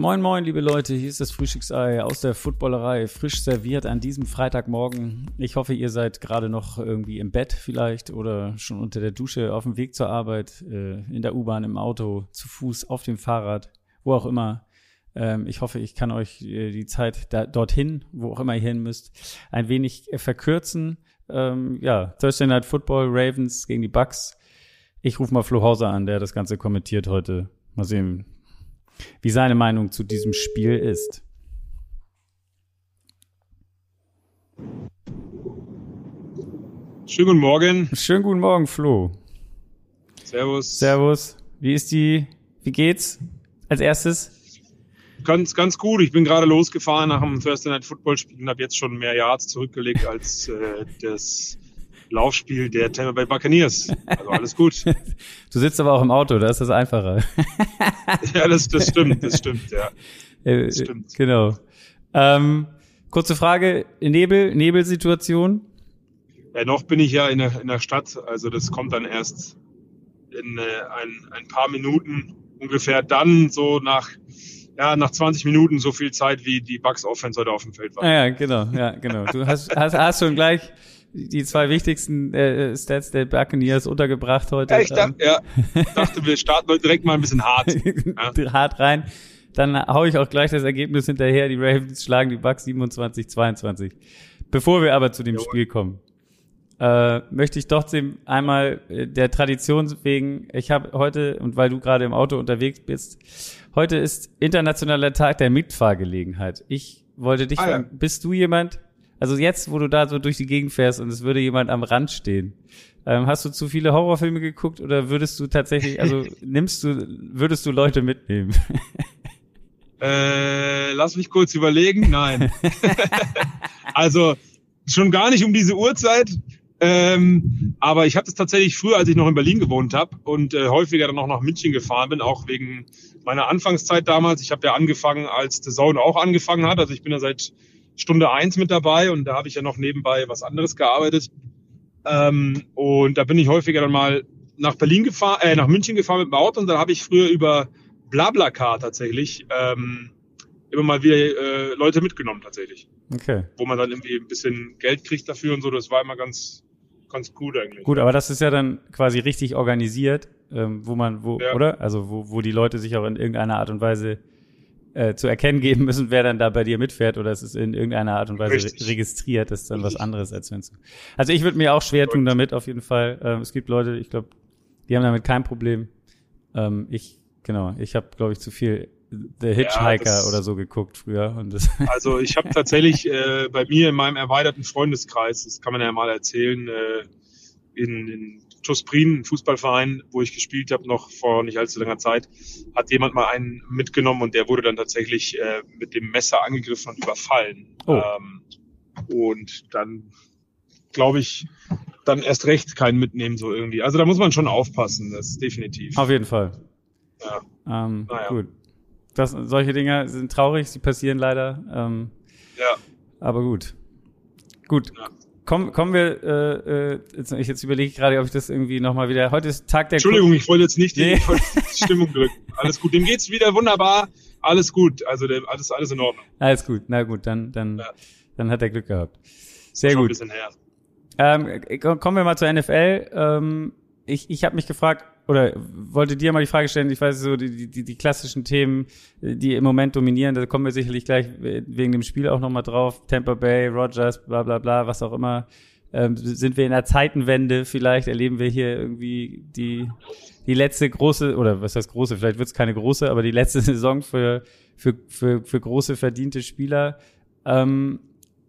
Moin moin, liebe Leute, hier ist das Frühstücksei aus der Footballerei, frisch serviert an diesem Freitagmorgen. Ich hoffe, ihr seid gerade noch irgendwie im Bett vielleicht oder schon unter der Dusche auf dem Weg zur Arbeit, äh, in der U-Bahn, im Auto, zu Fuß, auf dem Fahrrad, wo auch immer. Ähm, ich hoffe, ich kann euch äh, die Zeit da, dorthin, wo auch immer ihr hin müsst, ein wenig äh, verkürzen. Ähm, ja, Thursday Night Football, Ravens gegen die Bucks. Ich rufe mal Flo Hauser an, der das Ganze kommentiert heute. Mal sehen, wie seine Meinung zu diesem Spiel ist. Schönen guten Morgen. Schönen guten Morgen, Flo. Servus. Servus. Wie ist die, wie geht's als erstes? Ganz, ganz gut. Ich bin gerade losgefahren nach dem Thursday Night Football Spiel und habe jetzt schon mehr Yards zurückgelegt als äh, das Laufspiel der Tampa Bay Buccaneers. Also alles gut. du sitzt aber auch im Auto, da ist das einfacher. ja, das, das stimmt, das stimmt, ja. Äh, das stimmt. Genau. Ähm, kurze Frage, Nebel, Nebelsituation? Ja, noch bin ich ja in der, in der Stadt, also das kommt dann erst in äh, ein, ein paar Minuten ungefähr dann so nach ja, nach 20 Minuten so viel Zeit, wie die Bucks Offense heute auf dem Feld war. Ja, genau, ja, genau. Du hast, hast, hast schon gleich die zwei wichtigsten äh, Stats der Buccaneers untergebracht heute. Ja, ich dachte, ja, dachte wir starten heute direkt mal ein bisschen hart. Ja. hart rein. Dann hau ich auch gleich das Ergebnis hinterher. Die Ravens schlagen die Bucks 27, 22. Bevor wir aber zu dem Jawohl. Spiel kommen, äh, möchte ich trotzdem einmal äh, der Tradition wegen, ich habe heute, und weil du gerade im Auto unterwegs bist, heute ist internationaler Tag der Mitfahrgelegenheit. Ich wollte dich ah, fragen, ja. bist du jemand, also jetzt, wo du da so durch die Gegend fährst und es würde jemand am Rand stehen, ähm, hast du zu viele Horrorfilme geguckt oder würdest du tatsächlich, also nimmst du, würdest du Leute mitnehmen? Äh, lass mich kurz überlegen. Nein. also schon gar nicht um diese Uhrzeit. Ähm, aber ich hatte es tatsächlich früher, als ich noch in Berlin gewohnt habe und äh, häufiger dann auch nach München gefahren bin, auch wegen meiner Anfangszeit damals. Ich habe ja angefangen, als The Zone auch angefangen hat. Also ich bin ja seit Stunde eins mit dabei und da habe ich ja noch nebenbei was anderes gearbeitet. Ähm, und da bin ich häufiger dann mal nach Berlin gefahren, äh, nach München gefahren mit dem Auto und dann habe ich früher über Blablacar tatsächlich ähm, immer mal wieder äh, Leute mitgenommen tatsächlich. Okay. Wo man dann irgendwie ein bisschen Geld kriegt dafür und so. Das war immer ganz, ganz gut eigentlich. Gut, aber das ist ja dann quasi richtig organisiert, ähm, wo man, wo, ja. oder? Also wo, wo die Leute sich auch in irgendeiner Art und Weise äh, zu erkennen geben müssen, wer dann da bei dir mitfährt oder es ist in irgendeiner Art und Weise Richtig. registriert, das ist dann Richtig. was anderes, als wenn es. Also ich würde mir auch schwer tun damit, auf jeden Fall. Ähm, es gibt Leute, ich glaube, die haben damit kein Problem. Ähm, ich, genau, ich habe, glaube ich, zu viel The Hitchhiker ja, oder so geguckt früher. Das also ich habe tatsächlich äh, bei mir in meinem erweiterten Freundeskreis, das kann man ja mal erzählen, äh, in, in Tusprin, ein Fußballverein, wo ich gespielt habe, noch vor nicht allzu langer Zeit, hat jemand mal einen mitgenommen und der wurde dann tatsächlich äh, mit dem Messer angegriffen und überfallen. Oh. Ähm, und dann, glaube ich, dann erst recht keinen mitnehmen, so irgendwie. Also da muss man schon aufpassen, das ist definitiv. Auf jeden Fall. Ja. Ähm, naja. Gut. Das, solche Dinge sind traurig, sie passieren leider. Ähm, ja. Aber gut. Gut. Ja. Komm, kommen wir, äh, äh, jetzt, ich jetzt überlege gerade, ob ich das irgendwie nochmal wieder. Heute ist Tag der Entschuldigung, ich wollte jetzt nicht die, nee. die Stimmung drücken. Alles gut. Dem geht's wieder wunderbar. Alles gut. Also der, alles, alles in Ordnung. Alles gut. Na gut, dann, dann, ja. dann hat er Glück gehabt. Sehr gut. Ein bisschen her. Ähm, kommen wir mal zur NFL. Ähm, ich ich habe mich gefragt, oder wollte dir mal die Frage stellen, ich weiß so, die, die, die klassischen Themen, die im Moment dominieren, da kommen wir sicherlich gleich wegen dem Spiel auch nochmal drauf. Tampa Bay, Rogers, bla bla bla, was auch immer. Ähm, sind wir in der Zeitenwende vielleicht, erleben wir hier irgendwie die, die letzte große, oder was heißt große, vielleicht wird es keine große, aber die letzte Saison für, für, für, für große verdiente Spieler. Ähm,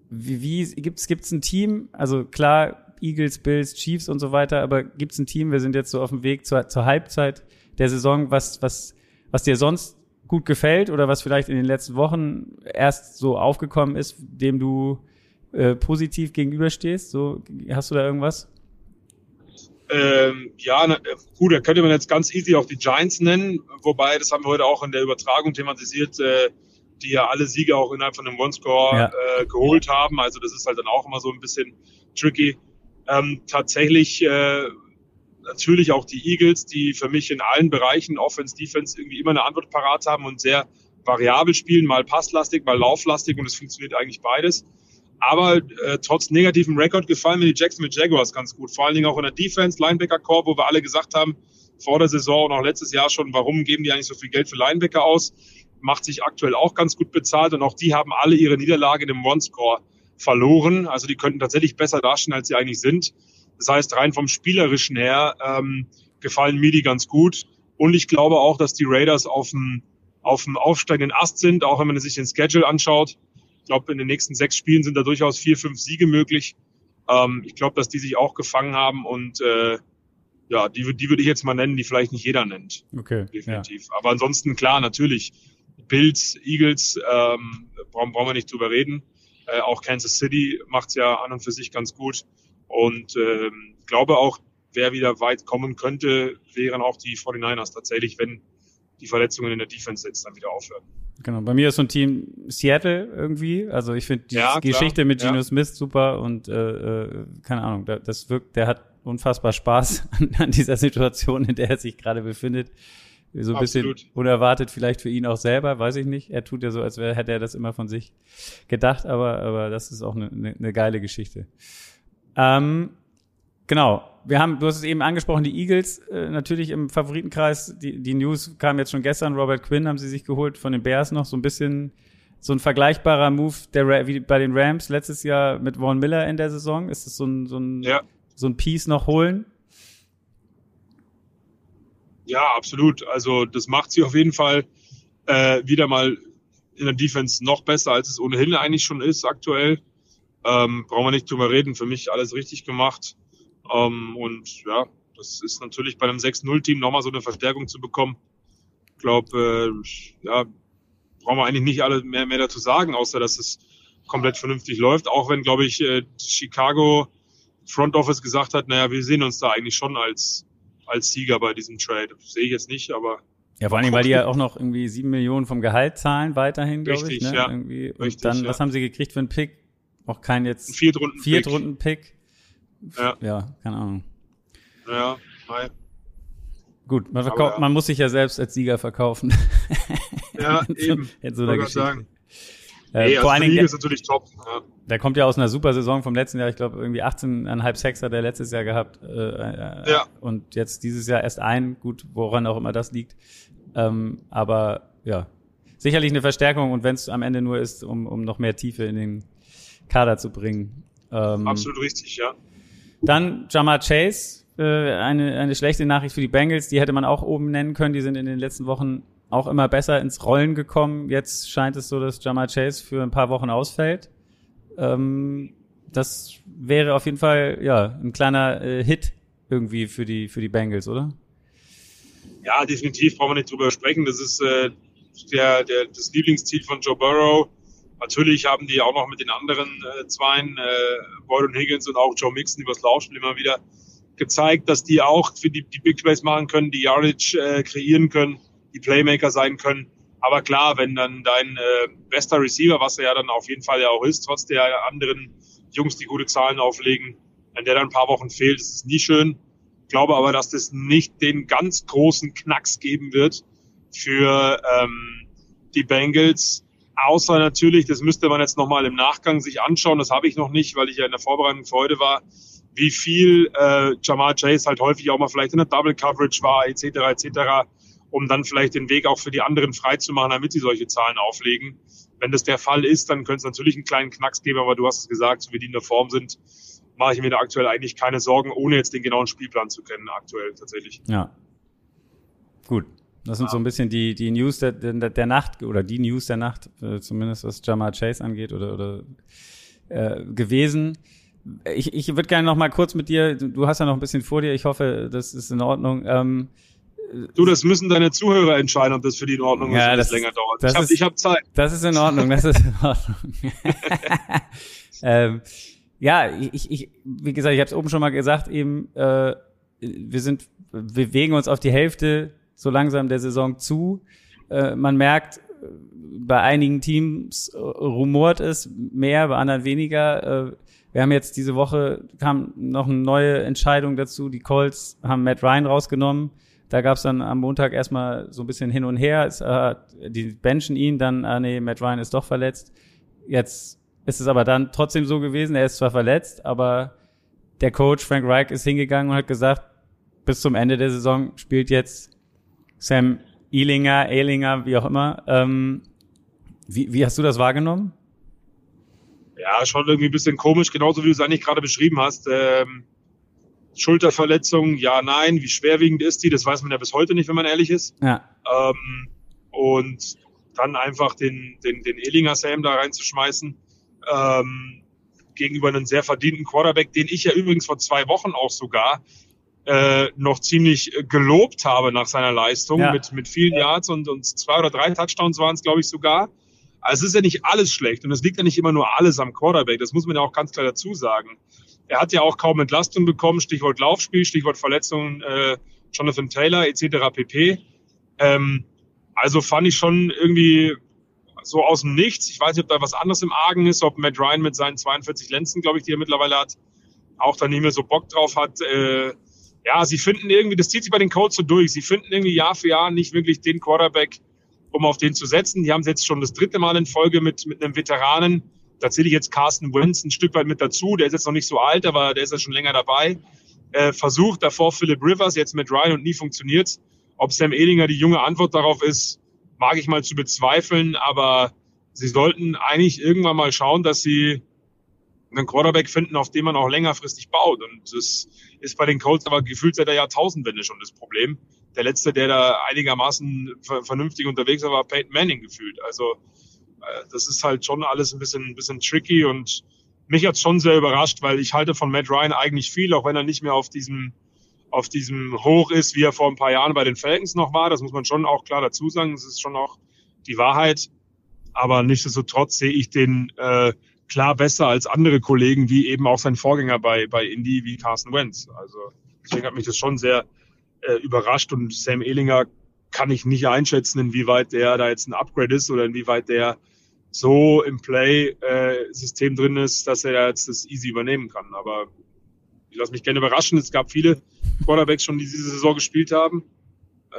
wie, wie gibt's gibt's ein Team? Also klar, Eagles, Bills, Chiefs und so weiter, aber gibt es ein Team, wir sind jetzt so auf dem Weg zur, zur Halbzeit der Saison, was, was, was dir sonst gut gefällt oder was vielleicht in den letzten Wochen erst so aufgekommen ist, dem du äh, positiv gegenüberstehst? So, hast du da irgendwas? Ähm, ja, na, gut, da könnte man jetzt ganz easy auch die Giants nennen, wobei, das haben wir heute auch in der Übertragung thematisiert, äh, die ja alle Siege auch innerhalb von einem One-Score Ja. äh, geholt haben. Also das ist halt dann auch immer so ein bisschen tricky. Ähm, tatsächlich äh, natürlich auch die Eagles, die für mich in allen Bereichen Offense, Defense irgendwie immer eine Antwort parat haben und sehr variabel spielen, mal passlastig, mal lauflastig und es funktioniert eigentlich beides. Aber äh, trotz negativem Rekord gefallen mir die Jacksonville Jaguars ganz gut. Vor allen Dingen auch in der Defense, Linebacker-Core, wo wir alle gesagt haben, vor der Saison und auch letztes Jahr schon, warum geben die eigentlich so viel Geld für Linebacker aus? Macht sich aktuell auch ganz gut bezahlt und auch die haben alle ihre Niederlage in dem One-Score verloren. Also die könnten tatsächlich besser dastehen, als sie eigentlich sind. Das heißt, rein vom Spielerischen her ähm, gefallen mir die ganz gut. Und ich glaube auch, dass die Raiders auf dem, auf dem aufsteigenden Ast sind, auch wenn man sich den Schedule anschaut. Ich glaube, in den nächsten sechs Spielen sind da durchaus vier, fünf Siege möglich. Ähm, ich glaube, dass die sich auch gefangen haben und äh, ja, die, die würde ich jetzt mal nennen, die vielleicht nicht jeder nennt, Okay. Ja. definitiv. Aber ansonsten klar, natürlich. Bills, Eagles, ähm, brauchen, brauchen wir nicht drüber reden. Äh, auch Kansas City macht's ja an und für sich ganz gut. Und ähm, glaube auch, wer wieder weit kommen könnte, wären auch die 49ers tatsächlich, wenn die Verletzungen in der Defense jetzt dann wieder aufhören. Genau. Bei mir ist so ein Team Seattle irgendwie. Also ich finde die Ja. Geschichte mit Geno Ja. Smith super und äh, äh, keine Ahnung, da- das wirkt, der hat unfassbar Spaß an, an dieser Situation, in der er sich gerade befindet. So ein Absolut. bisschen unerwartet vielleicht für ihn auch selber, weiß ich nicht. Er tut ja so, als wäre, hätte er das immer von sich gedacht, aber, aber das ist auch eine, eine, eine geile Geschichte. Ähm, genau. Wir haben, du hast es eben angesprochen, die Eagles, äh, natürlich im Favoritenkreis. Die, die News kam jetzt schon gestern. Robert Quinn haben sie sich geholt von den Bears noch. So ein bisschen so ein vergleichbarer Move der wie bei den Rams letztes Jahr mit Vaughn Miller in der Saison. Ist das so ein, so ein, Ja, so ein Piece noch holen? Ja, absolut. Also das macht sie auf jeden Fall äh, wieder mal in der Defense noch besser, als es ohnehin eigentlich schon ist aktuell. Ähm, brauchen wir nicht drüber reden. Für mich alles richtig gemacht. Ähm, und ja, das ist natürlich bei einem 6-0-Team nochmal so eine Verstärkung zu bekommen. Ich glaube, äh, ja, brauchen wir eigentlich nicht alle mehr, mehr dazu sagen, außer dass es komplett vernünftig läuft. Auch wenn, glaube ich, äh, Chicago Front Office gesagt hat, naja, wir sehen uns da eigentlich schon als, als Sieger bei diesem Trade. Sehe ich jetzt nicht, aber Ja, vor allem, weil die ja auch noch irgendwie sieben Millionen vom Gehalt zahlen weiterhin, glaube ich. Ne? ja. Irgendwie. Und Richtig, dann, ja. was haben sie gekriegt für einen Pick? Auch kein jetzt ein Viertrunden. Viertrunden-Pick. Ja. ja, keine Ahnung. Ja, nein. Gut, man, verkauft, ja. man muss sich ja selbst als Sieger verkaufen. Ja, so- eben. In so einer Geschichte. sagen. Äh, Nee, vor also allen Dingen, ist natürlich top. Ja. der kommt ja aus einer super Saison vom letzten Jahr. Ich glaube, irgendwie 18,5 Sex hat er letztes Jahr gehabt. Äh, äh, Ja. Und jetzt dieses Jahr erst ein. Gut, woran auch immer das liegt. Ähm, aber ja, sicherlich eine Verstärkung. Und wenn es am Ende nur ist, um, um noch mehr Tiefe in den Kader zu bringen. Ähm, Absolut richtig, ja. Dann Jamar Chase, äh, eine, eine schlechte Nachricht für die Bengals, die hätte man auch oben nennen können. Die sind in den letzten Wochen auch immer besser ins Rollen gekommen. Jetzt scheint es so, dass Jamar Chase für ein paar Wochen ausfällt. Ähm, das wäre auf jeden Fall ja ein kleiner äh, Hit irgendwie für die für die Bengals, oder? Ja, definitiv brauchen wir nicht drüber sprechen. Das ist äh, der, der, das Lieblingsziel von Joe Burrow. Natürlich haben die auch noch mit den anderen äh, Zweien, äh, Boyd und Higgins und auch Joe Mixon übers Laufspiel immer wieder gezeigt, dass die auch für die, die Big Plays machen können, die Yardage äh, kreieren können, die Playmaker sein können. Aber klar, wenn dann dein äh, bester Receiver, was er ja dann auf jeden Fall ja auch ist, trotz der anderen Jungs, die gute Zahlen auflegen, wenn der dann ein paar Wochen fehlt, ist es nie schön. Ich glaube aber, dass das nicht den ganz großen Knacks geben wird für ähm, die Bengals. Außer natürlich, das müsste man jetzt nochmal im Nachgang sich anschauen, das habe ich noch nicht, weil ich ja in der Vorbereitung für heute war, wie viel äh, Jamal Chase halt häufig auch mal vielleicht in der Double Coverage war, etc. etc., um dann vielleicht den Weg auch für die anderen freizumachen, damit sie solche Zahlen auflegen. Wenn das der Fall ist, dann könnte es natürlich einen kleinen Knacks geben, aber du hast es gesagt, so wie die in der Form sind, mache ich mir da aktuell eigentlich keine Sorgen, ohne jetzt den genauen Spielplan zu kennen, aktuell tatsächlich. Ja. Gut. Das sind so ein bisschen die, die News der, der, der Nacht oder die News der Nacht, äh, zumindest was Jamar Chase angeht oder, oder äh, gewesen. Ich, ich würde gerne noch mal kurz mit dir, du du hast ja noch ein bisschen vor dir, ich hoffe, das ist in Ordnung. Ähm, Du, das müssen deine Zuhörer entscheiden, ob das für die in Ordnung Ja, ist, wenn das länger dauert. das Ich habe hab Zeit. Das ist in Ordnung, das ist in Ordnung. ähm, ja, ich, ich, wie gesagt, ich habe es oben schon mal gesagt, eben, äh, wir sind, wir bewegen uns auf die Hälfte so langsam der Saison zu. Äh, man merkt, bei einigen Teams äh, rumort es mehr, bei anderen weniger. Äh, wir haben jetzt diese Woche kam noch eine neue Entscheidung dazu. Die Colts haben Matt Ryan rausgenommen. Da gab es dann am Montag erstmal so ein bisschen hin und her. Es, äh, die benchen ihn, dann, ah nee, Matt Ryan ist doch verletzt. Jetzt ist es aber dann trotzdem so gewesen, er ist zwar verletzt, aber der Coach Frank Reich ist hingegangen und hat gesagt, bis zum Ende der Saison spielt jetzt Sam Ealinger, Ealinger, wie auch immer. Ähm, wie, wie hast du das wahrgenommen? Ja, schon irgendwie ein bisschen komisch, genauso wie du es eigentlich gerade beschrieben hast. Ähm, Schulterverletzung, ja, nein. Wie schwerwiegend ist die? Das weiß man ja bis heute nicht, wenn man ehrlich ist. Ja. Ähm, und dann einfach den, den, den Ehlinger Sam da reinzuschmeißen. Ähm, gegenüber einem sehr verdienten Quarterback, den ich ja übrigens vor zwei Wochen auch sogar äh, noch ziemlich gelobt habe nach seiner Leistung ja. mit, mit vielen Yards und, und zwei oder drei Touchdowns waren es, glaube ich, sogar. Also es ist ja nicht alles schlecht und es liegt ja nicht immer nur alles am Quarterback. Das muss man ja auch ganz klar dazu sagen. Er hat ja auch kaum Entlastung bekommen, Stichwort Laufspiel, Stichwort Verletzungen, äh, Jonathan Taylor etc. pp. Ähm, also fand ich schon irgendwie so aus dem Nichts. Ich weiß nicht, ob da was anderes im Argen ist, ob Matt Ryan mit seinen 42 Lenzen, glaube ich, die er mittlerweile hat, auch da nicht mehr so Bock drauf hat. Äh, ja, sie finden irgendwie, das zieht sich bei den Colts so durch. Sie finden irgendwie Jahr für Jahr nicht wirklich den Quarterback, um auf den zu setzen. Die haben es jetzt schon das dritte Mal in Folge mit, mit einem Veteranen. Da zähle ich jetzt Carsten Wentz ein Stück weit mit dazu. Der ist jetzt noch nicht so alt, aber der ist ja schon länger dabei. Äh, versucht davor Philip Rivers jetzt mit Ryan und nie funktioniert. Ob Sam Ehlinger die junge Antwort darauf ist, mag ich mal zu bezweifeln, aber sie sollten eigentlich irgendwann mal schauen, dass sie einen Quarterback finden, auf den man auch längerfristig baut. Und das ist bei den Colts aber gefühlt seit der Jahrtausendwende schon das Problem. Der letzte, der da einigermaßen vernünftig unterwegs war, war Peyton Manning gefühlt. Also äh, das ist halt schon alles ein bisschen, ein bisschen tricky und mich hat's schon sehr überrascht, weil ich halte von Matt Ryan eigentlich viel, auch wenn er nicht mehr auf diesem auf diesem Hoch ist, wie er vor ein paar Jahren bei den Falcons noch war. Das muss man schon auch klar dazu sagen. Das ist schon auch die Wahrheit. Aber nichtsdestotrotz sehe ich den äh, klar besser als andere Kollegen, wie eben auch sein Vorgänger bei, bei Indy, wie Carson Wentz. Also deswegen hat mich das schon sehr äh, überrascht und Sam Ehlinger kann ich nicht einschätzen, inwieweit der da jetzt ein Upgrade ist oder inwieweit der so im Play-System äh, drin ist, dass er jetzt das easy übernehmen kann. Aber ich lasse mich gerne überraschen. Es gab viele Quarterbacks schon, die diese Saison gespielt haben.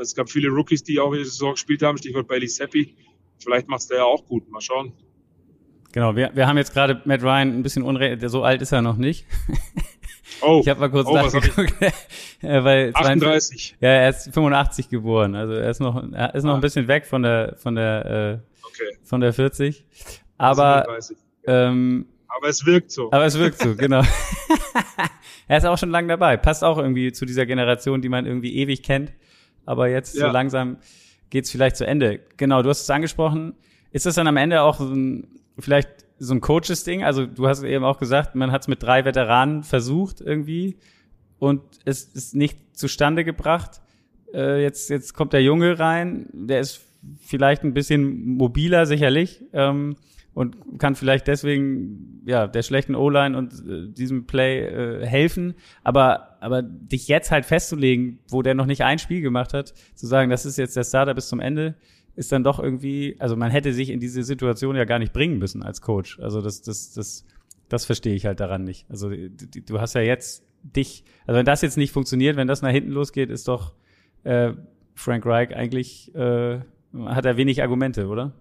Es gab viele Rookies, die auch diese Saison gespielt haben. Stichwort Bailey Seppi. Vielleicht macht es der ja auch gut. Mal schauen. Genau, wir, wir haben jetzt gerade Matt Ryan ein bisschen unrecht, so alt ist er noch nicht. Oh, ich habe mal kurz oh, nachgeguckt. weil 38. Ja, er ist 85 geboren, also er ist noch, er ist noch ah. ein bisschen weg von der, von der, äh, okay. von der 40. Aber, ähm, aber es wirkt so. Aber es wirkt so, genau. er ist auch schon lange dabei. Passt auch irgendwie zu dieser Generation, die man irgendwie ewig kennt. Aber jetzt ja. so langsam geht's vielleicht zu Ende. Genau, du hast es angesprochen. Ist das dann am Ende auch so ein, vielleicht so ein Coaches-Ding? Also du hast eben auch gesagt, man hat es mit drei Veteranen versucht irgendwie und es ist nicht zustande gebracht. Äh, jetzt, jetzt kommt der Junge rein, der ist vielleicht ein bisschen mobiler sicherlich ähm, und kann vielleicht deswegen ja der schlechten O-Line und äh, diesem Play äh, helfen. Aber aber dich jetzt halt festzulegen, wo der noch nicht ein Spiel gemacht hat, zu sagen, das ist jetzt der Starter bis zum Ende, ist dann doch irgendwie, also man hätte sich in diese Situation ja gar nicht bringen müssen als Coach. Also das, das, das, das verstehe ich halt daran nicht. Also du, hast ja jetzt dich, also wenn das jetzt nicht funktioniert, wenn das nach hinten losgeht, ist doch äh, Frank Reich eigentlich, äh, hat er wenig Argumente, oder?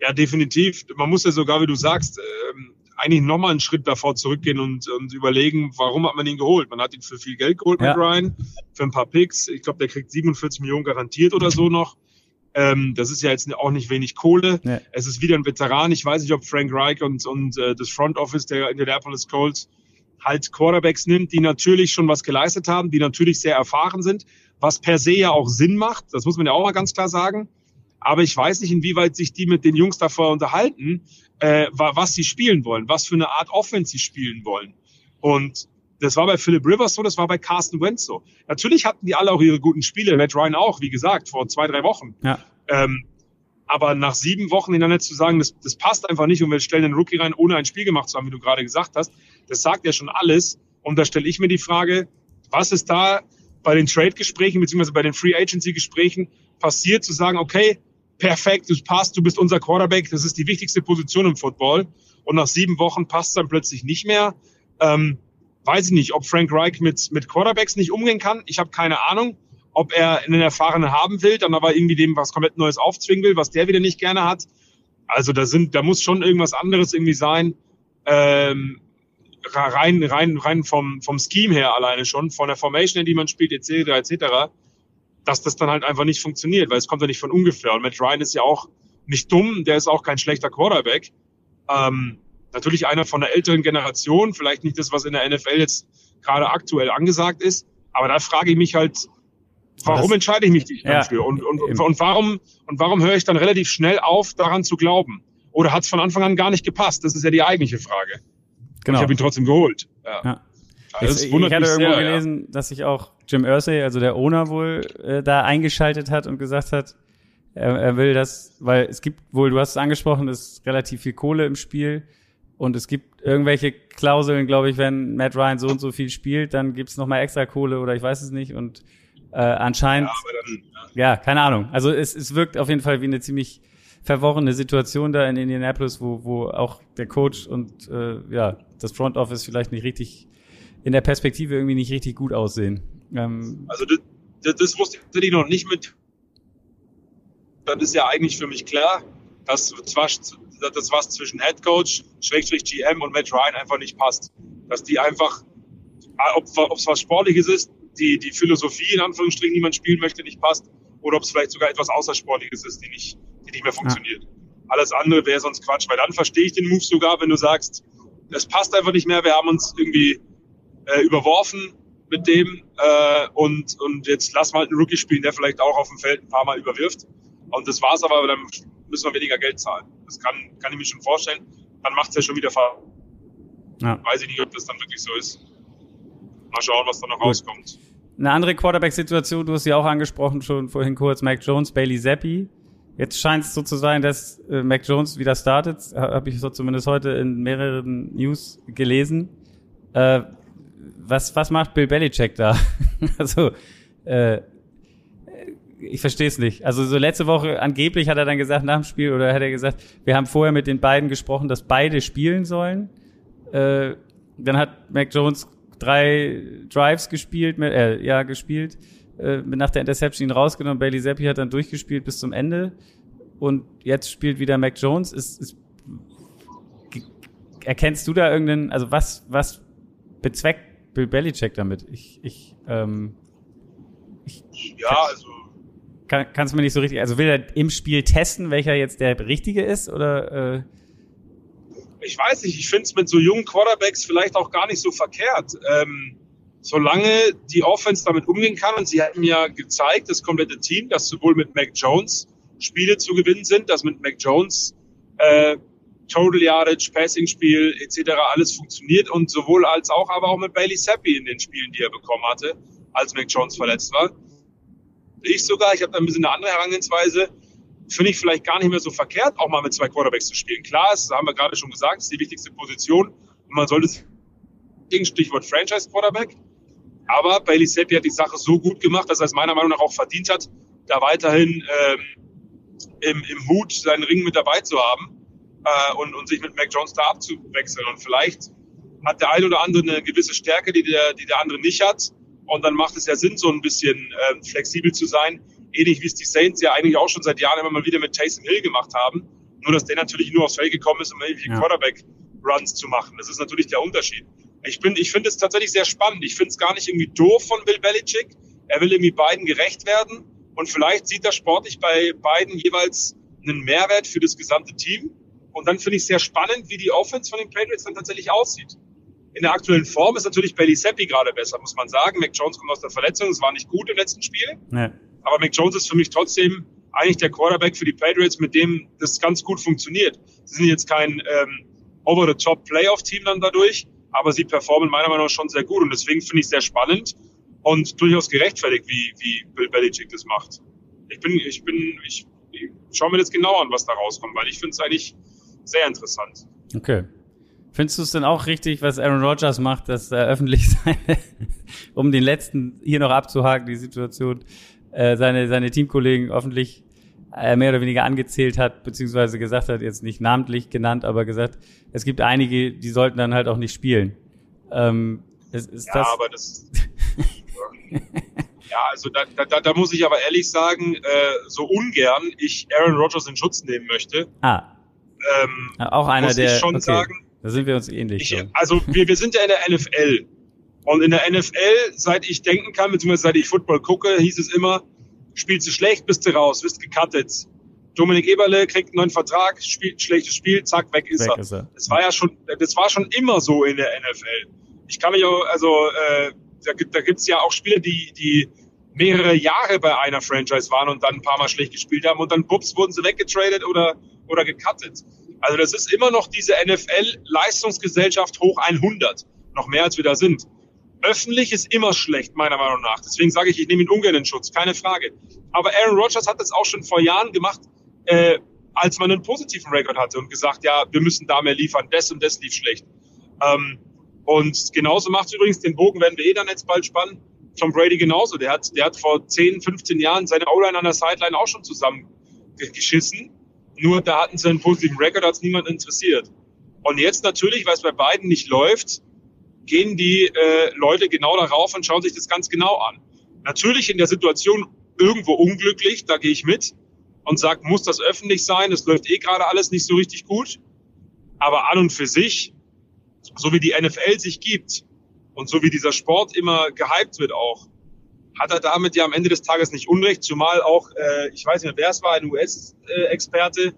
Ja, definitiv. Man muss ja sogar, wie du sagst, ähm, eigentlich nochmal einen Schritt davor zurückgehen und, und überlegen, warum hat man ihn geholt? Man hat ihn für viel Geld geholt ja. mit Ryan, für ein paar Picks. Ich glaube, der kriegt 47 Millionen garantiert oder so noch. Ähm, das ist ja jetzt auch nicht wenig Kohle. Ja. Es ist wieder ein Veteran. Ich weiß nicht, ob Frank Reich und, und äh, das Front Office der Indianapolis Colts halt Quarterbacks nimmt, die natürlich schon was geleistet haben, die natürlich sehr erfahren sind, was per se ja auch Sinn macht. Das muss man ja auch mal ganz klar sagen. Aber ich weiß nicht, inwieweit sich die mit den Jungs davor unterhalten, äh, was sie spielen wollen, was für eine Art Offense sie spielen wollen. Und das war bei Philip Rivers so, das war bei Carsten Wentz so. Natürlich hatten die alle auch ihre guten Spiele, Matt Ryan auch, wie gesagt, vor zwei, drei Wochen. Ja. Ähm, aber nach sieben Wochen hintereinander zu sagen, das, das passt einfach nicht und wir stellen einen Rookie rein, ohne ein Spiel gemacht zu haben, wie du gerade gesagt hast, das sagt ja schon alles. Und da stelle ich mir die Frage, was ist da bei den Trade-Gesprächen beziehungsweise bei den Free Agency-Gesprächen passiert, zu sagen, okay, perfekt, du passt, du bist unser Quarterback, das ist die wichtigste Position im Football. Und nach sieben Wochen passt es dann plötzlich nicht mehr. Ähm, weiß ich nicht, ob Frank Reich mit, mit Quarterbacks nicht umgehen kann. Ich habe keine Ahnung, ob er einen Erfahrenen haben will, dann aber irgendwie dem was komplett Neues aufzwingen will, was der wieder nicht gerne hat. Also da sind, da muss schon irgendwas anderes irgendwie sein. Ähm, rein, rein, rein vom, vom Scheme her alleine schon, von der Formation, in die man spielt, etc., etc., dass das dann halt einfach nicht funktioniert, weil es kommt ja nicht von ungefähr. Und Matt Ryan ist ja auch nicht dumm, der ist auch kein schlechter Quarterback. Ähm, natürlich einer von der älteren Generation, vielleicht nicht das, was in der NFL jetzt gerade aktuell angesagt ist, aber da frage ich mich halt, warum das, entscheide ich mich nicht ja, dafür? Und, und, und, warum, und warum höre ich dann relativ schnell auf, daran zu glauben? Oder hat es von Anfang an gar nicht gepasst? Das ist ja die eigentliche Frage. Genau. ich habe ihn trotzdem geholt. Ja. ja. Also ich, ich hatte irgendwo sehr, gelesen, ja. dass sich auch Jim Irsay, also der Owner wohl, äh, da eingeschaltet hat und gesagt hat, er, er will das, weil es gibt wohl, du hast es angesprochen, es ist relativ viel Kohle im Spiel und es gibt irgendwelche Klauseln, glaube ich, wenn Matt Ryan so und so viel spielt, dann gibt's noch mal extra Kohle oder ich weiß es nicht und äh, anscheinend, ja, dann, ja. ja, keine Ahnung. Also es, es wirkt auf jeden Fall wie eine ziemlich verworrene Situation da in Indianapolis, wo, wo auch der Coach und äh, ja, das Front Office vielleicht nicht richtig in der Perspektive irgendwie nicht richtig gut aussehen. Ähm, also das, das, das wusste ich noch nicht mit. Das ist ja eigentlich für mich klar, dass zwar das was zwischen Head Coach, Schrägstrich GM und Matt Ryan einfach nicht passt. Dass die einfach, ob es was Sportliches ist, die, die Philosophie in Anführungsstrichen, die man spielen möchte, nicht passt, oder ob es vielleicht sogar etwas Außersportliches ist, die nicht, die nicht mehr funktioniert. Ja. Alles andere wäre sonst Quatsch, weil dann verstehe ich den Move sogar, wenn du sagst, es passt einfach nicht mehr, wir haben uns irgendwie äh, überworfen mit dem äh, und, und jetzt lass mal halt einen Rookie spielen, der vielleicht auch auf dem Feld ein paar Mal überwirft. Und das war's aber, dann müssen wir weniger Geld zahlen. Das kann, kann ich mir schon vorstellen. Dann macht's ja schon wieder Fall. Ja. Weiß ich nicht, ob das dann wirklich so ist. Mal schauen, was da noch Gut. rauskommt. Eine andere Quarterback-Situation, du hast sie auch angesprochen schon vorhin kurz, Mac Jones, Bailey Zappi. Jetzt scheint es so zu sein, dass äh, Mac Jones wieder startet. Habe ich so zumindest heute in mehreren News gelesen. Äh, was, was macht Bill Belichick da? also, äh, ich verstehe es nicht. Also so letzte Woche angeblich hat er dann gesagt nach dem Spiel oder hat er gesagt, wir haben vorher mit den beiden gesprochen, dass beide spielen sollen. Äh, dann hat Mac Jones drei Drives gespielt, mit, äh, ja gespielt äh, nach der Interception ihn rausgenommen. Bailey Zappi hat dann durchgespielt bis zum Ende. Und jetzt spielt wieder Mac Jones. Ist, ist, erkennst du da irgendeinen, also was, was bezweckt Bill Belichick damit? Ich, ich, ähm, ich ja, also. Kann, kannst du mir nicht so richtig, also will er im Spiel testen, welcher jetzt der richtige ist, oder, äh, ich weiß nicht, ich finde es mit so jungen Quarterbacks vielleicht auch gar nicht so verkehrt. Ähm, solange die Offense damit umgehen kann. Und sie hatten ja gezeigt, das komplette Team, dass sowohl mit Mac Jones Spiele zu gewinnen sind, dass mit Mac Jones äh, Total Yardage, Passing-Spiel etc. alles funktioniert und sowohl als auch, aber auch mit Bailey Zappi in den Spielen, die er bekommen hatte, als Mac Jones verletzt war. Ich sogar, ich habe da ein bisschen eine andere Herangehensweise, finde ich vielleicht gar nicht mehr so verkehrt, auch mal mit zwei Quarterbacks zu spielen. Klar, das haben wir gerade schon gesagt, ist die wichtigste Position und man sollte Stichwort Franchise Quarterback. Aber Bailey Seppi hat die Sache so gut gemacht, dass er es meiner Meinung nach auch verdient hat, da weiterhin ähm, im, im Hut seinen Ring mit dabei zu haben äh, und, und sich mit Mac Jones da abzuwechseln. Und vielleicht hat der eine oder andere eine gewisse Stärke, die der, die der andere nicht hat. Und dann macht es ja Sinn, so ein bisschen äh, flexibel zu sein. Ähnlich wie es die Saints ja eigentlich auch schon seit Jahren immer mal wieder mit Taysom Hill gemacht haben. Nur, dass der natürlich nur aufs Feld gekommen ist, um irgendwie ja. Quarterback-Runs zu machen. Das ist natürlich der Unterschied. Ich, bin, ich finde es tatsächlich sehr spannend. Ich finde es gar nicht irgendwie doof von Bill Belichick. Er will irgendwie beiden gerecht werden. Und vielleicht sieht er sportlich bei beiden jeweils einen Mehrwert für das gesamte Team. Und dann finde ich sehr spannend, wie die Offense von den Patriots dann tatsächlich aussieht. In der aktuellen Form ist natürlich Bailey Seppi gerade besser, muss man sagen. Mac Jones kommt aus der Verletzung, es war nicht gut im letzten Spiel. Nee. Aber Mac Jones ist für mich trotzdem eigentlich der Quarterback für die Patriots, mit dem das ganz gut funktioniert. Sie sind jetzt kein ähm, Over-the-Top-Playoff-Team dann dadurch, aber sie performen meiner Meinung nach schon sehr gut und deswegen finde ich sehr spannend und durchaus gerechtfertigt, wie, wie Bill Belichick das macht. Ich bin, ich bin, ich, ich schaue mir das genau an, was da rauskommt, weil ich finde es eigentlich sehr interessant. Okay. Findest du es denn auch richtig, was Aaron Rodgers macht, dass er öffentlich seine, um den letzten hier noch abzuhaken, die Situation, äh, seine, seine Teamkollegen öffentlich äh, mehr oder weniger angezählt hat, beziehungsweise gesagt hat, jetzt nicht namentlich genannt, aber gesagt, es gibt einige, die sollten dann halt auch nicht spielen. Ähm, ist, ist ja, das aber das. ja, also da, da, da muss ich aber ehrlich sagen, äh, so ungern ich Aaron Rodgers in Schutz nehmen möchte. Ah. Ähm, auch einer muss der. ich schon okay, sagen, da sind wir uns ähnlich. ich, so. also wir, wir sind ja in der NFL. Und in der NFL, seit ich denken kann, beziehungsweise seit ich Football gucke, hieß es immer, spielst du schlecht, bist du raus, wirst gecuttet. Dominik Eberle kriegt einen neuen Vertrag, spielt ein schlechtes Spiel, zack, weg ist Weg er. ist er. Das war ja schon, das war schon immer so in der NFL. Ich kann mich auch, also äh, da, gibt- da gibt's ja auch Spieler, die, die mehrere Jahre bei einer Franchise waren und dann ein paar Mal schlecht gespielt haben und dann bups wurden sie weggetradet oder, oder gecuttet. Also das ist immer noch diese NFL-Leistungsgesellschaft hoch 100. Noch mehr als wir da sind. Öffentlich ist immer schlecht, meiner Meinung nach. Deswegen sage ich, ich nehme ihn ungern in Schutz, keine Frage. Aber Aaron Rodgers hat das auch schon vor Jahren gemacht, äh, als man einen positiven Rekord hatte und gesagt, ja, wir müssen da mehr liefern, das und das lief schlecht. Ähm, und genauso macht übrigens den Bogen, werden wir eh dann jetzt bald spannen, Tom Brady genauso. Der hat, der hat vor 10, 15 Jahren seine O-Line an der Sideline auch schon zusammengeschissen. Nur da hatten sie einen positiven Rekord, hat es niemand interessiert. Und jetzt natürlich, weil es bei beiden nicht läuft, gehen die äh, Leute genau darauf und schauen sich das ganz genau an. Natürlich in der Situation irgendwo unglücklich, da gehe ich mit und sage, muss das öffentlich sein? Es läuft eh gerade alles nicht so richtig gut. Aber an und für sich, so wie die NFL sich gibt und so wie dieser Sport immer gehypt wird auch, hat er damit ja am Ende des Tages nicht Unrecht, zumal auch, äh, ich weiß nicht mehr, wer es war, ein US-Experte,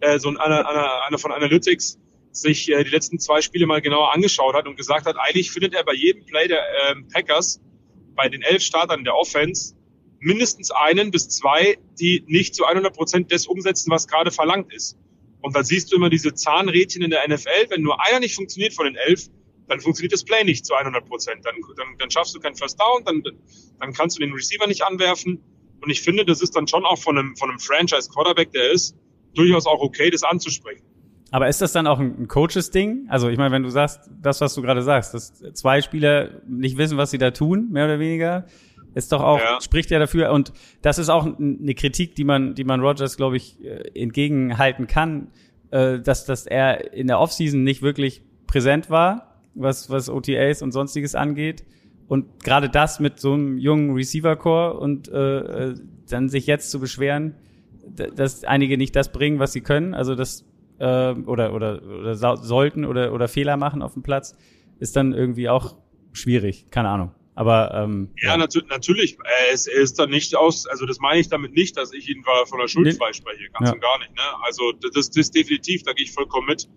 äh, so ein, einer, einer, einer von Analytics, sich äh, die letzten zwei Spiele mal genauer angeschaut hat und gesagt hat, eigentlich findet er bei jedem Play der ähm, Packers, bei den elf Startern der Offense, mindestens einen bis zwei, die nicht zu 100 Prozent das umsetzen, was gerade verlangt ist. Und da siehst du immer diese Zahnrädchen in der NFL. Wenn nur einer nicht funktioniert von den elf, dann funktioniert das Play nicht zu 100 Prozent. Dann, dann, dann schaffst du keinen First Down, dann, dann kannst du den Receiver nicht anwerfen. Und ich finde, das ist dann schon auch von einem, von einem Franchise-Quarterback, der ist, durchaus auch okay, das anzusprechen. Aber ist das dann auch ein, Coaches-Ding? Also ich meine, wenn du sagst, das, was du gerade sagst, dass zwei Spieler nicht wissen, was sie da tun, mehr oder weniger, ist doch auch, Ja. spricht ja dafür. Und das ist auch eine Kritik, die man, die man Rogers, glaube ich, äh, entgegenhalten kann, äh, dass, dass er in der Offseason nicht wirklich präsent war, was, was OTAs und sonstiges angeht. Und gerade das mit so einem jungen Receiver-Core und äh, äh, dann sich jetzt zu beschweren, dass einige nicht das bringen, was sie können, also das äh, oder oder oder sollten oder oder Fehler machen auf dem Platz, ist dann irgendwie auch schwierig, keine Ahnung. Aber ähm, Ja, natu natürlich. Äh, Es er ist dann nicht aus, also das meine ich damit nicht, dass ich ihn von der Schuld freispreche, ganz Ja. und gar nicht. Ne? Also das, das ist definitiv, da gehe ich vollkommen mit.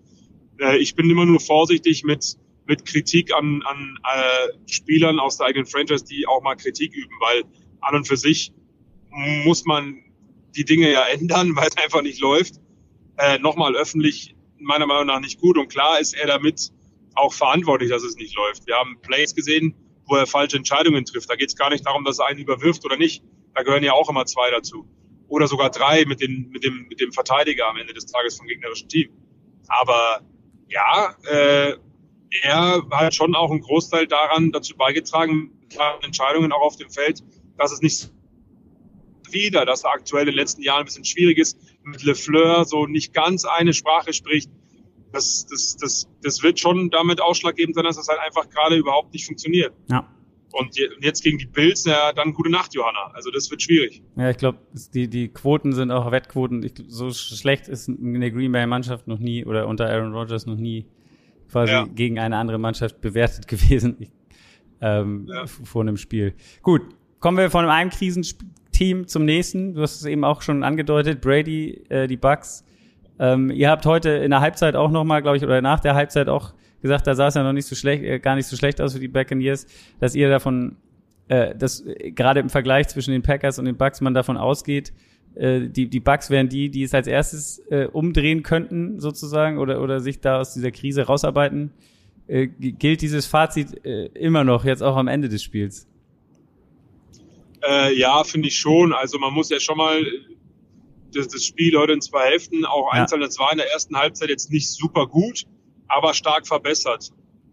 Äh, Ich bin immer nur vorsichtig mit, mit Kritik an, an äh, Spielern aus der eigenen Franchise, die auch mal Kritik üben, weil an und für sich muss man die Dinge ja ändern, weil es einfach nicht läuft. Äh, Nochmal öffentlich meiner Meinung nach nicht gut und klar ist er damit auch verantwortlich, dass es nicht läuft. Wir haben Plays gesehen, wo er falsche Entscheidungen trifft. Da geht es gar nicht darum, dass er einen überwirft oder nicht. Da gehören ja auch immer zwei dazu. Oder sogar drei mit, den, mit, dem, mit dem Verteidiger am Ende des Tages vom gegnerischen Team. Aber ja, äh, er hat schon auch einen Großteil daran dazu beigetragen, mit klaren Entscheidungen auch auf dem Feld, dass es nicht wieder, dass er aktuell in den letzten Jahren ein bisschen schwierig ist, mit LeFleur so nicht ganz eine Sprache spricht. Das, das, das, das wird schon damit ausschlaggebend sein, dass das halt einfach gerade überhaupt nicht funktioniert. ja. Und jetzt gegen die Bills, ja, dann gute Nacht, Johanna. Also das wird schwierig. Ja, ich glaube, die, die Quoten sind auch Wettquoten. Ich, so schlecht ist eine Green Bay Mannschaft noch nie oder unter Aaron Rodgers noch nie quasi Ja. gegen eine andere Mannschaft bewertet gewesen ähm, Ja. vor einem Spiel. Gut, kommen wir von einem Krisenteam zum nächsten. Du hast es eben auch schon angedeutet, Brady, äh, die Bucks. Ähm, ihr habt heute in der Halbzeit auch noch mal, glaube ich, oder nach der Halbzeit auch gesagt, da sah es ja noch nicht so schlecht, äh, gar nicht so schlecht aus für die Buccaneers, dass ihr davon, äh, dass äh, gerade im Vergleich zwischen den Packers und den Bucks man davon ausgeht, äh, die die Bucks wären die, die es als erstes äh, umdrehen könnten sozusagen oder oder sich da aus dieser Krise rausarbeiten. Äh, gilt dieses Fazit äh, immer noch jetzt auch am Ende des Spiels? Äh, ja, finde ich schon. Also man muss ja schon mal das, das Spiel heute in zwei Hälften auch Ja. einzeln. Das war in der ersten Halbzeit jetzt nicht super gut, aber stark verbessert.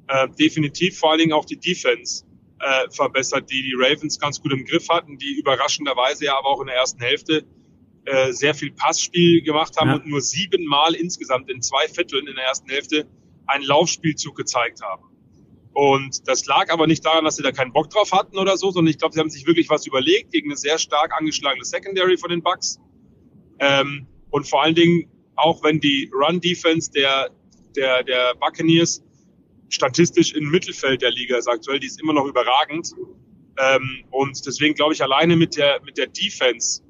Äh, definitiv vor allen Dingen auch die Defense äh, verbessert, die die Ravens ganz gut im Griff hatten, die überraschenderweise ja aber auch in der ersten Hälfte äh, sehr viel Passspiel gemacht haben ja. und nur siebenmal insgesamt in zwei Vierteln in der ersten Hälfte einen Laufspielzug gezeigt haben. Und das lag aber nicht daran, dass sie da keinen Bock drauf hatten oder so, sondern ich glaube, sie haben sich wirklich was überlegt gegen eine sehr stark angeschlagene Secondary von den Bucks. Ähm, und vor allen Dingen, auch wenn die Run-Defense der, der, der Buccaneers statistisch im Mittelfeld der Liga ist aktuell, die ist immer noch überragend. Ähm, und deswegen glaube ich, alleine mit der, mit der Defense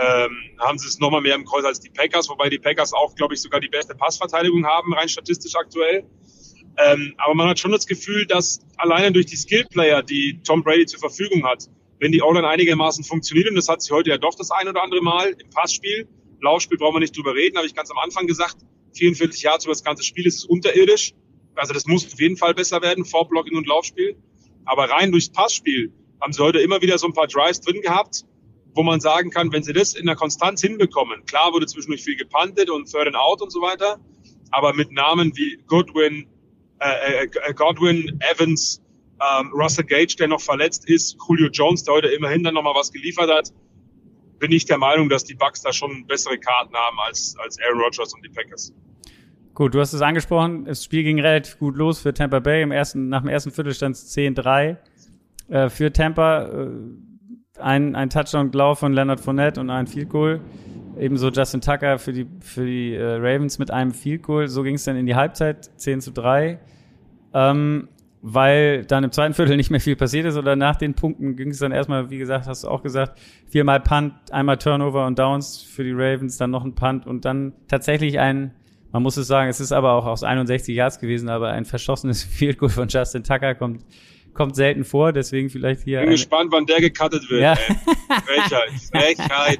ähm, haben sie es nochmal mehr im Kreuz als die Packers, wobei die Packers auch, glaube ich, sogar die beste Passverteidigung haben, rein statistisch aktuell. Ähm, aber man hat schon das Gefühl, dass alleine durch die Skillplayer, die Tom Brady zur Verfügung hat, wenn die O-Line einigermaßen funktioniert, und das hat sie heute ja doch das ein oder andere Mal im Passspiel, Laufspiel brauchen wir nicht drüber reden, habe ich ganz am Anfang gesagt, 44 Yards über das ganze Spiel ist unterirdisch. Also das muss auf jeden Fall besser werden, Vorblocking und Laufspiel. Aber rein durchs Passspiel haben sie heute immer wieder so ein paar Drives drin gehabt, wo man sagen kann, wenn sie das in der Konstanz hinbekommen, klar wurde zwischendurch viel gepantet und Third and Out und so weiter, aber mit Namen wie Goodwin, äh, äh, Godwin, Evans, ähm, Russell Gage, der noch verletzt ist, Julio Jones, der heute immerhin dann nochmal was geliefert hat, bin ich der Meinung, dass die Bucks da schon bessere Karten haben als, als Aaron Rodgers und die Packers. Gut, du hast es angesprochen, das Spiel ging relativ gut los für Tampa Bay. Im ersten, nach dem ersten Viertel stand es 10-3 äh, für Tampa. Äh, ein, ein Touchdown-Lauf von Leonard Fournette und ein Field Goal. Ebenso Justin Tucker für die, für die äh, Ravens mit einem Field Goal. So ging es dann in die Halbzeit, 10 zu 3. Ähm, weil dann im zweiten Viertel nicht mehr viel passiert ist oder nach den Punkten ging es dann erstmal, wie gesagt, hast du auch gesagt, viermal Punt, einmal Turnover und Downs für die Ravens, dann noch ein Punt und dann tatsächlich ein, man muss es sagen, es ist aber auch aus 61 Yards gewesen, aber ein verschossenes Field Goal von Justin Tucker kommt kommt selten vor, deswegen vielleicht hier. Bin gespannt, wann der gecuttet wird. Ja. Frechheit, Frechheit.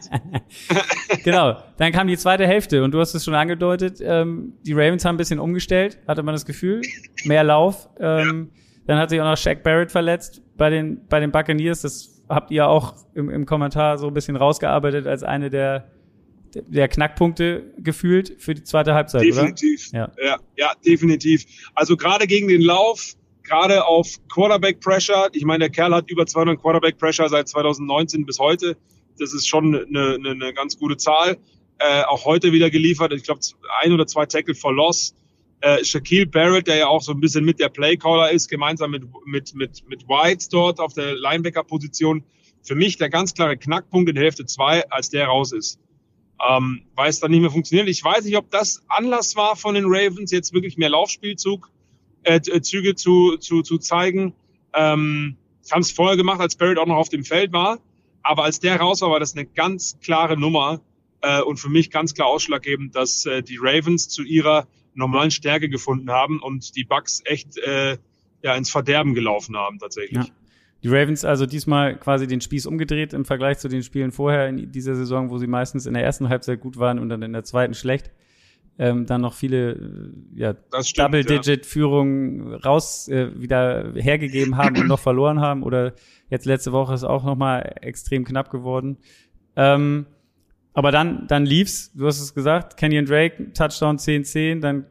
genau, dann kam die zweite Hälfte und du hast es schon angedeutet, ähm, die Ravens haben ein bisschen umgestellt, hatte man das Gefühl. Mehr Lauf. Ähm, ja. Dann hat sich auch noch Shaq Barrett verletzt bei den, bei den Buccaneers. Das habt ihr auch im, im Kommentar so ein bisschen rausgearbeitet als eine der, der Knackpunkte gefühlt für die zweite Halbzeit, definitiv. oder? Ja. ja, ja, definitiv. Also gerade gegen den Lauf gerade auf Quarterback Pressure. Ich meine, der Kerl hat über 200 Quarterback Pressure seit 2019 bis heute. Das ist schon eine, eine, eine ganz gute Zahl. Äh, auch heute wieder geliefert. Ich glaube, ein oder zwei Tackle for Loss. Äh, Shaquille Barrett, der ja auch so ein bisschen mit der Playcaller ist, gemeinsam mit, mit, mit, mit White dort auf der Linebacker-Position. Für mich der ganz klare Knackpunkt in Hälfte zwei, als der raus ist. Ähm, weil es dann nicht mehr funktioniert. Ich weiß nicht, ob das Anlass war von den Ravens, jetzt wirklich mehr Laufspielzug äh, äh, Züge zu, zu, zu zeigen. Ähm, haben es vorher gemacht, als Barrett auch noch auf dem Feld war. Aber als der raus war, war das eine ganz klare Nummer äh, und für mich ganz klar ausschlaggebend, dass äh, die Ravens zu ihrer normalen Stärke gefunden haben und die Bucks echt äh, ja, ins Verderben gelaufen haben tatsächlich. Ja. Die Ravens also diesmal quasi den Spieß umgedreht im Vergleich zu den Spielen vorher in dieser Saison, wo sie meistens in der ersten Halbzeit gut waren und dann in der zweiten schlecht ähm, dann noch viele äh, ja, Double-Digit-Führungen raus äh, wieder hergegeben haben und noch verloren haben. Oder jetzt letzte Woche ist auch noch mal extrem knapp geworden. Ähm, aber dann, dann lief's, du hast es gesagt, Kenyon Drake, Touchdown 10-10, dann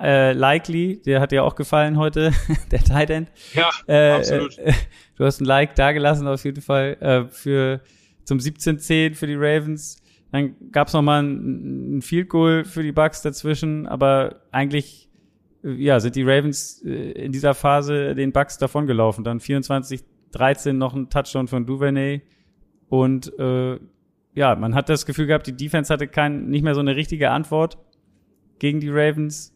äh, Likely, der hat dir auch gefallen heute, der Tight End. Ja, äh, absolut. Äh, du hast ein Like dagelassen auf jeden Fall äh, für zum 17-10 für die Ravens. Dann gab es nochmal ein, Field Goal für die Bucks dazwischen, aber eigentlich äh, ja, sind die Ravens äh, in dieser Phase den Bucks davongelaufen. Dann 24-13 noch ein Touchdown von Duvernay. Und äh, ja, man hat das Gefühl gehabt, die Defense hatte kein, nicht mehr so eine richtige Antwort gegen die Ravens.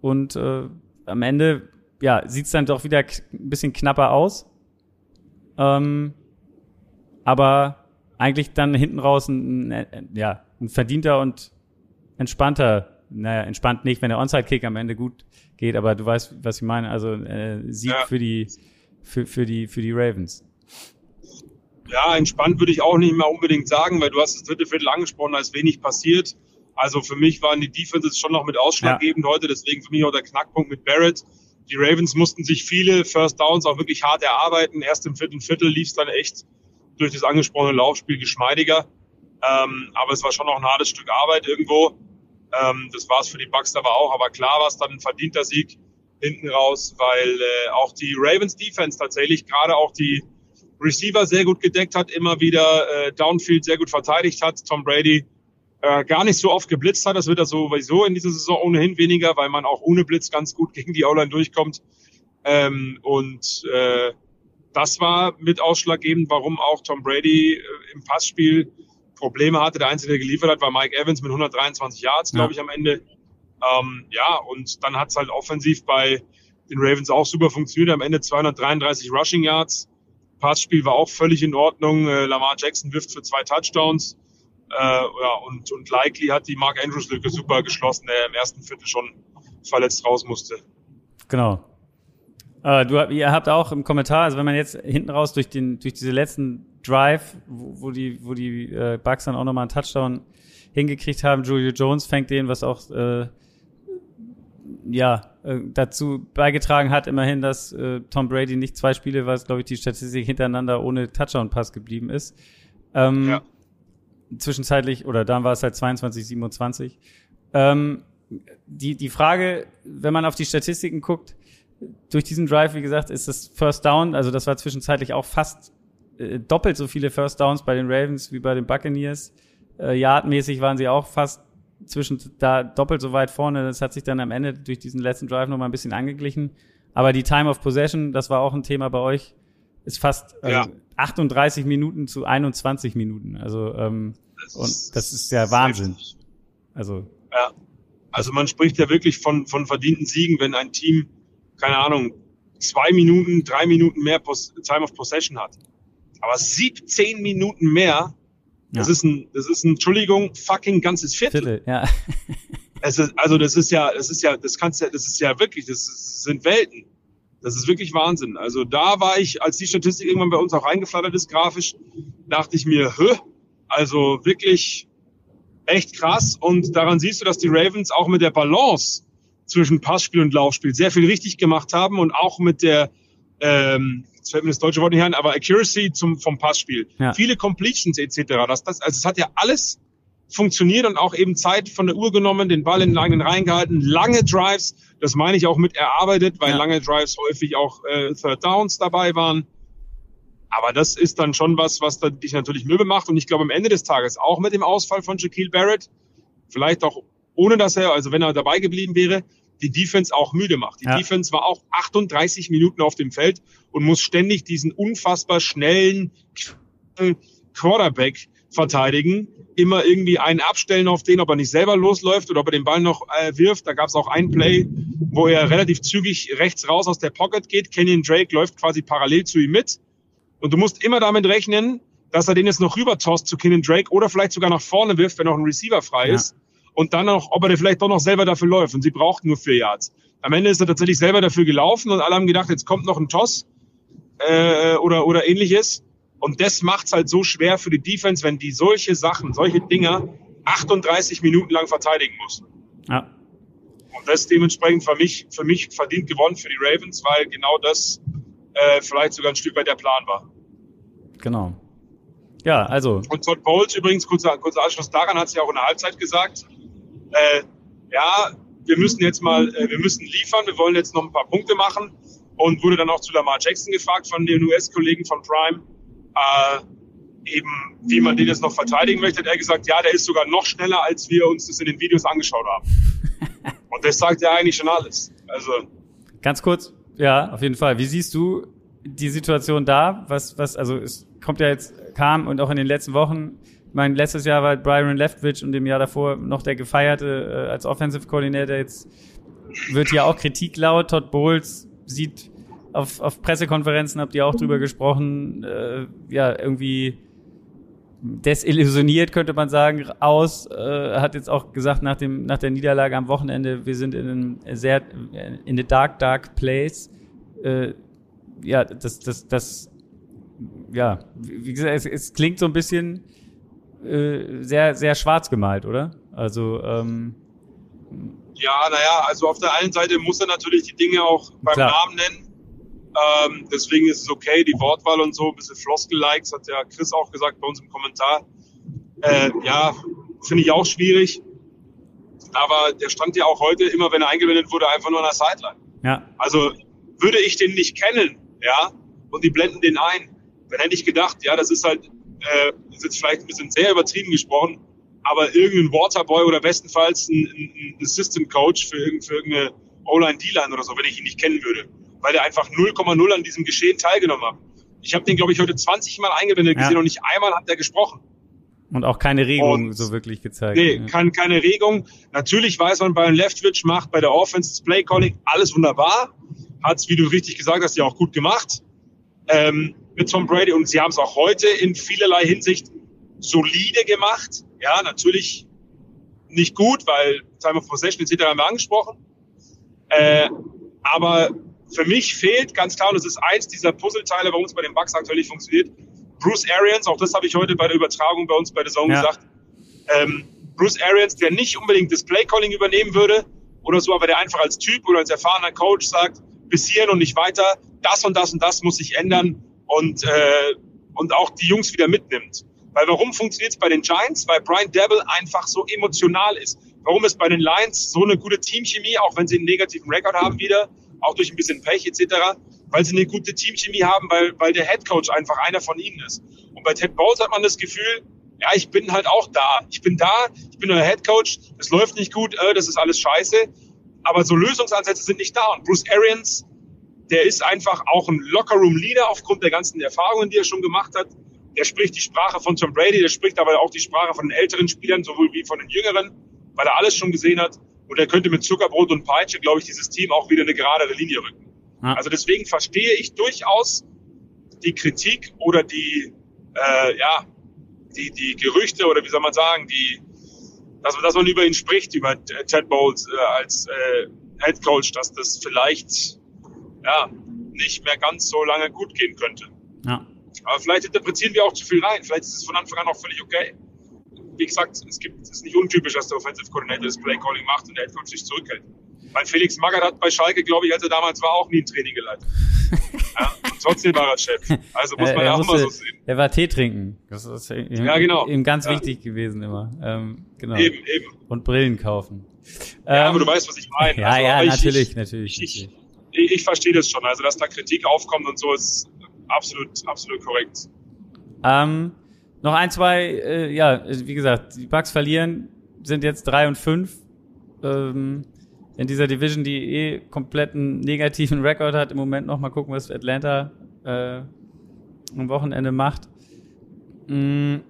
Und äh, am Ende ja, sieht's dann doch wieder ein bisschen knapper aus. Ähm, aber eigentlich dann hinten raus ein, ein, ja, ein verdienter und entspannter, naja, entspannt nicht, wenn der Onside-Kick am Ende gut geht, aber du weißt, was ich meine. Also äh, Sieg ja. für die für, für die für die Ravens. Ja, entspannt würde ich auch nicht mehr unbedingt sagen, weil du hast das dritte Viertel angesprochen, da ist wenig passiert. Also für mich waren die Defenses schon noch mit ausschlaggebend ja. heute, deswegen für mich auch der Knackpunkt mit Barrett. Die Ravens mussten sich viele First Downs auch wirklich hart erarbeiten. Erst im vierten Viertel lief es dann echt durch das angesprochene Laufspiel geschmeidiger. Ähm, aber es war schon noch ein hartes Stück Arbeit irgendwo. Ähm, das war es für die Bucks aber auch. Aber klar war es dann ein verdienter Sieg hinten raus, weil äh, auch die Ravens Defense tatsächlich gerade auch die Receiver sehr gut gedeckt hat, immer wieder äh, Downfield sehr gut verteidigt hat. Tom Brady äh, gar nicht so oft geblitzt hat. Das wird er sowieso in dieser Saison ohnehin weniger, weil man auch ohne Blitz ganz gut gegen die O-Line durchkommt. Ähm, und äh, das war mit ausschlaggebend, warum auch Tom Brady äh, im Passspiel Probleme hatte. Der Einzige, der geliefert hat, war Mike Evans mit 123 Yards, glaube ich, am Ende. Ähm, ja, und dann hat's halt offensiv bei den Ravens auch super funktioniert. Am Ende 233 Rushing Yards. Passspiel war auch völlig in Ordnung. Äh, Lamar Jackson wirft für zwei Touchdowns. Äh, ja, und, und Likely hat die Mark Andrews Lücke super geschlossen, der im ersten Viertel schon verletzt raus musste. Genau. Äh, du, ihr habt auch im Kommentar, also wenn man jetzt hinten raus durch den, durch diese letzten Drive, wo, wo die, wo die äh, Bucks dann auch nochmal einen Touchdown hingekriegt haben, Julio Jones fängt den, was auch äh, ja äh, dazu beigetragen hat, immerhin, dass äh, Tom Brady nicht zwei Spiele, was glaube ich die Statistik hintereinander ohne Touchdown-Pass geblieben ist. Ähm, ja. Zwischenzeitlich, oder dann war es halt 22, 27. Ähm, die, die Frage, wenn man auf die Statistiken guckt, durch diesen Drive, wie gesagt, ist das First Down, also das war zwischenzeitlich auch fast äh, doppelt so viele First Downs bei den Ravens wie bei den Buccaneers. Äh, Yardmäßig waren sie auch fast zwischen da doppelt so weit vorne. Das hat sich dann am Ende durch diesen letzten Drive noch mal ein bisschen angeglichen. Aber die Time of Possession, das war auch ein Thema bei euch, ist fast also ja. 38 Minuten zu 21 Minuten. Also ähm, das und das ist ja Wahnsinn. Also ja. Also man spricht ja wirklich von von verdienten Siegen, wenn ein Team keine Ahnung zwei Minuten, drei Minuten mehr Time of Possession hat. Aber 17 Minuten mehr das ja. ist ein, das ist ein, Entschuldigung, fucking ganzes Viertel. Viertel ja. es ist, also das ist ja, das ist ja, das kannst ja, das ist ja wirklich, das, ist, das sind Welten. Das ist wirklich Wahnsinn. Also da war ich, als die Statistik irgendwann bei uns auch reingeflattert ist, grafisch, dachte ich mir, hö, also wirklich echt krass. Und daran siehst du, dass die Ravens auch mit der Balance zwischen Passspiel und Laufspiel sehr viel richtig gemacht haben und auch mit der ähm, jetzt fällt mir das deutsche Wort nicht ein, aber Accuracy zum, vom Passspiel. Ja. Viele Completions etc. Das, das, also es hat ja alles funktioniert und auch eben Zeit von der Uhr genommen, den Ball in den eigenen Reihen gehalten, lange Drives, das meine ich auch mit erarbeitet, weil ja. lange Drives häufig auch äh, Third Downs dabei waren. Aber das ist dann schon was, was dich natürlich müde macht. Und ich glaube, am Ende des Tages, auch mit dem Ausfall von Shaquille Barrett, vielleicht auch ohne dass er, also wenn er dabei geblieben wäre, die Defense auch müde macht. Die ja. Defense war auch 38 Minuten auf dem Feld und muss ständig diesen unfassbar schnellen Quarterback verteidigen, immer irgendwie einen abstellen auf den, ob er nicht selber losläuft oder ob er den Ball noch äh, wirft. Da gab es auch ein Play, wo er relativ zügig rechts raus aus der Pocket geht. Kenyon Drake läuft quasi parallel zu ihm mit. Und du musst immer damit rechnen, dass er den jetzt noch rüber tost zu Kenyon Drake oder vielleicht sogar nach vorne wirft, wenn noch ein Receiver frei ist. Ja und dann noch, ob er vielleicht doch noch selber dafür läuft. Und sie braucht nur vier Yards. Am Ende ist er tatsächlich selber dafür gelaufen und alle haben gedacht, jetzt kommt noch ein Toss äh, oder, oder ähnliches. Und das macht's halt so schwer für die Defense, wenn die solche Sachen, solche Dinger 38 Minuten lang verteidigen muss. Ja. Und das dementsprechend für mich, für mich verdient gewonnen für die Ravens, weil genau das äh, vielleicht sogar ein Stück weit der Plan war. Genau. Ja, also. Und Todd Bowles übrigens, kurzer, kurzer Anschluss daran, hat sie auch in der Halbzeit gesagt, äh, ja, wir müssen jetzt mal, äh, wir müssen liefern, wir wollen jetzt noch ein paar Punkte machen und wurde dann auch zu Lamar Jackson gefragt von den US-Kollegen von Prime, äh, eben wie man den jetzt noch verteidigen möchte. Hat er gesagt, ja, der ist sogar noch schneller, als wir uns das in den Videos angeschaut haben. und das sagt ja eigentlich schon alles. Also ganz kurz, ja, auf jeden Fall. Wie siehst du die Situation da? Was, was, also es kommt ja jetzt, kam und auch in den letzten Wochen meine, letztes Jahr war Byron Leftwich und im Jahr davor noch der gefeierte äh, als Offensive Coordinator. Jetzt wird ja auch Kritik laut. Todd Bowles sieht auf, auf Pressekonferenzen, habt ihr auch drüber gesprochen, äh, ja, irgendwie desillusioniert, könnte man sagen, aus. Äh, hat jetzt auch gesagt nach, dem, nach der Niederlage am Wochenende, wir sind in einem sehr, in a dark, dark place. Äh, ja, das, das, das, ja, wie gesagt, es, es klingt so ein bisschen äh, sehr, sehr schwarz gemalt, oder? Also, ähm, ja, naja, also auf der einen Seite muss er natürlich die Dinge auch beim Klar. Namen nennen. Ähm, deswegen ist es okay, die Wortwahl und so, ein bisschen Floskel-Likes, hat ja Chris auch gesagt bei uns im Kommentar. Äh, ja, finde ich auch schwierig. Aber der stand ja auch heute, immer wenn er eingeblendet wurde, einfach nur an der Sideline. Ja. Also würde ich den nicht kennen, ja, und die blenden den ein, dann hätte ich gedacht, ja, das ist halt äh, ist jetzt vielleicht ein bisschen sehr übertrieben gesprochen, aber irgendein Waterboy oder bestenfalls ein, ein Assistant Coach für, für irgendeine O-Line, D-Line oder so, wenn ich ihn nicht kennen würde, weil er einfach 0,0 an diesem Geschehen teilgenommen hat. Ich habe den, glaube ich, heute 20 Mal eingeblendet gesehen ja. und nicht einmal hat er gesprochen. Und auch keine Regung und, so wirklich gezeigt. Nee, ja. kann, keine Regung. Natürlich weiß man, bei einem Leftwitch macht, bei der Offense, Play Calling, alles wunderbar. Hat's, wie du richtig gesagt hast, ja auch gut gemacht. Ähm, mit Tom Brady. Und sie haben es auch heute in vielerlei Hinsicht solide gemacht. Ja, natürlich nicht gut, weil Time of Possession etc. haben wir angesprochen. Äh, aber für mich fehlt ganz klar, und das ist eins dieser Puzzleteile, warum es bei den Bucks aktuell nicht funktioniert, Bruce Arians, auch das habe ich heute bei der Übertragung bei uns bei der Zone ja. gesagt, ähm, Bruce Arians, der nicht unbedingt das Playcalling übernehmen würde oder so, aber der einfach als Typ oder als erfahrener Coach sagt, bis hierhin und nicht weiter, das und das und das muss sich ändern und, äh, und auch die Jungs wieder mitnimmt. Weil warum funktioniert es bei den Giants? Weil Brian Devil einfach so emotional ist. Warum ist bei den Lions so eine gute Teamchemie, auch wenn sie einen negativen Rekord haben wieder, auch durch ein bisschen Pech etc., weil sie eine gute Teamchemie haben, weil, weil der Head Coach einfach einer von ihnen ist. Und bei Ted Bowles hat man das Gefühl, ja, ich bin halt auch da. Ich bin da, ich bin euer Head Coach, es läuft nicht gut, äh, das ist alles scheiße. Aber so Lösungsansätze sind nicht da. Und Bruce Arians, der ist einfach auch ein Lockerroom-Leader aufgrund der ganzen Erfahrungen, die er schon gemacht hat. Der spricht die Sprache von Tom Brady, der spricht aber auch die Sprache von den älteren Spielern, sowohl wie von den jüngeren, weil er alles schon gesehen hat. Und er könnte mit Zuckerbrot und Peitsche, glaube ich, dieses Team auch wieder eine geradere Linie rücken. Ja. Also deswegen verstehe ich durchaus die Kritik oder die, äh, ja, die, die Gerüchte oder wie soll man sagen, die, dass, dass man über ihn spricht, über Ted Bowles äh, als äh, Head Coach, dass das vielleicht ja, nicht mehr ganz so lange gut gehen könnte. Ja. Aber vielleicht interpretieren wir auch zu viel rein. Vielleicht ist es von Anfang an auch völlig okay. Wie gesagt, es gibt, es ist nicht untypisch, dass der Offensive Coordinator das Play Calling macht und der Head Coach sich zurückhält. Weil Felix Magath hat bei Schalke, glaube ich, als er damals war, auch nie ein Training geleitet. ja, und trotzdem war er Chef. Also muss man ja auch mal so sehen. Er war Tee trinken. Das ist ihm, ja, genau. ihm ganz ja. wichtig gewesen immer. Ähm, genau. Eben, eben. Und Brillen kaufen. Ja, ähm, aber du weißt, was ich meine. Ja, also, ja, natürlich, ich, natürlich. Ich, ich, ich, verstehe das schon. Also, dass da Kritik aufkommt und so, ist absolut, absolut korrekt. Ähm, noch ein, zwei, äh, ja, wie gesagt, die Bugs verlieren, sind jetzt drei und fünf. Ähm, in dieser Division, die eh kompletten negativen Rekord hat, im Moment noch mal gucken, was Atlanta äh, am Wochenende macht. Mhm.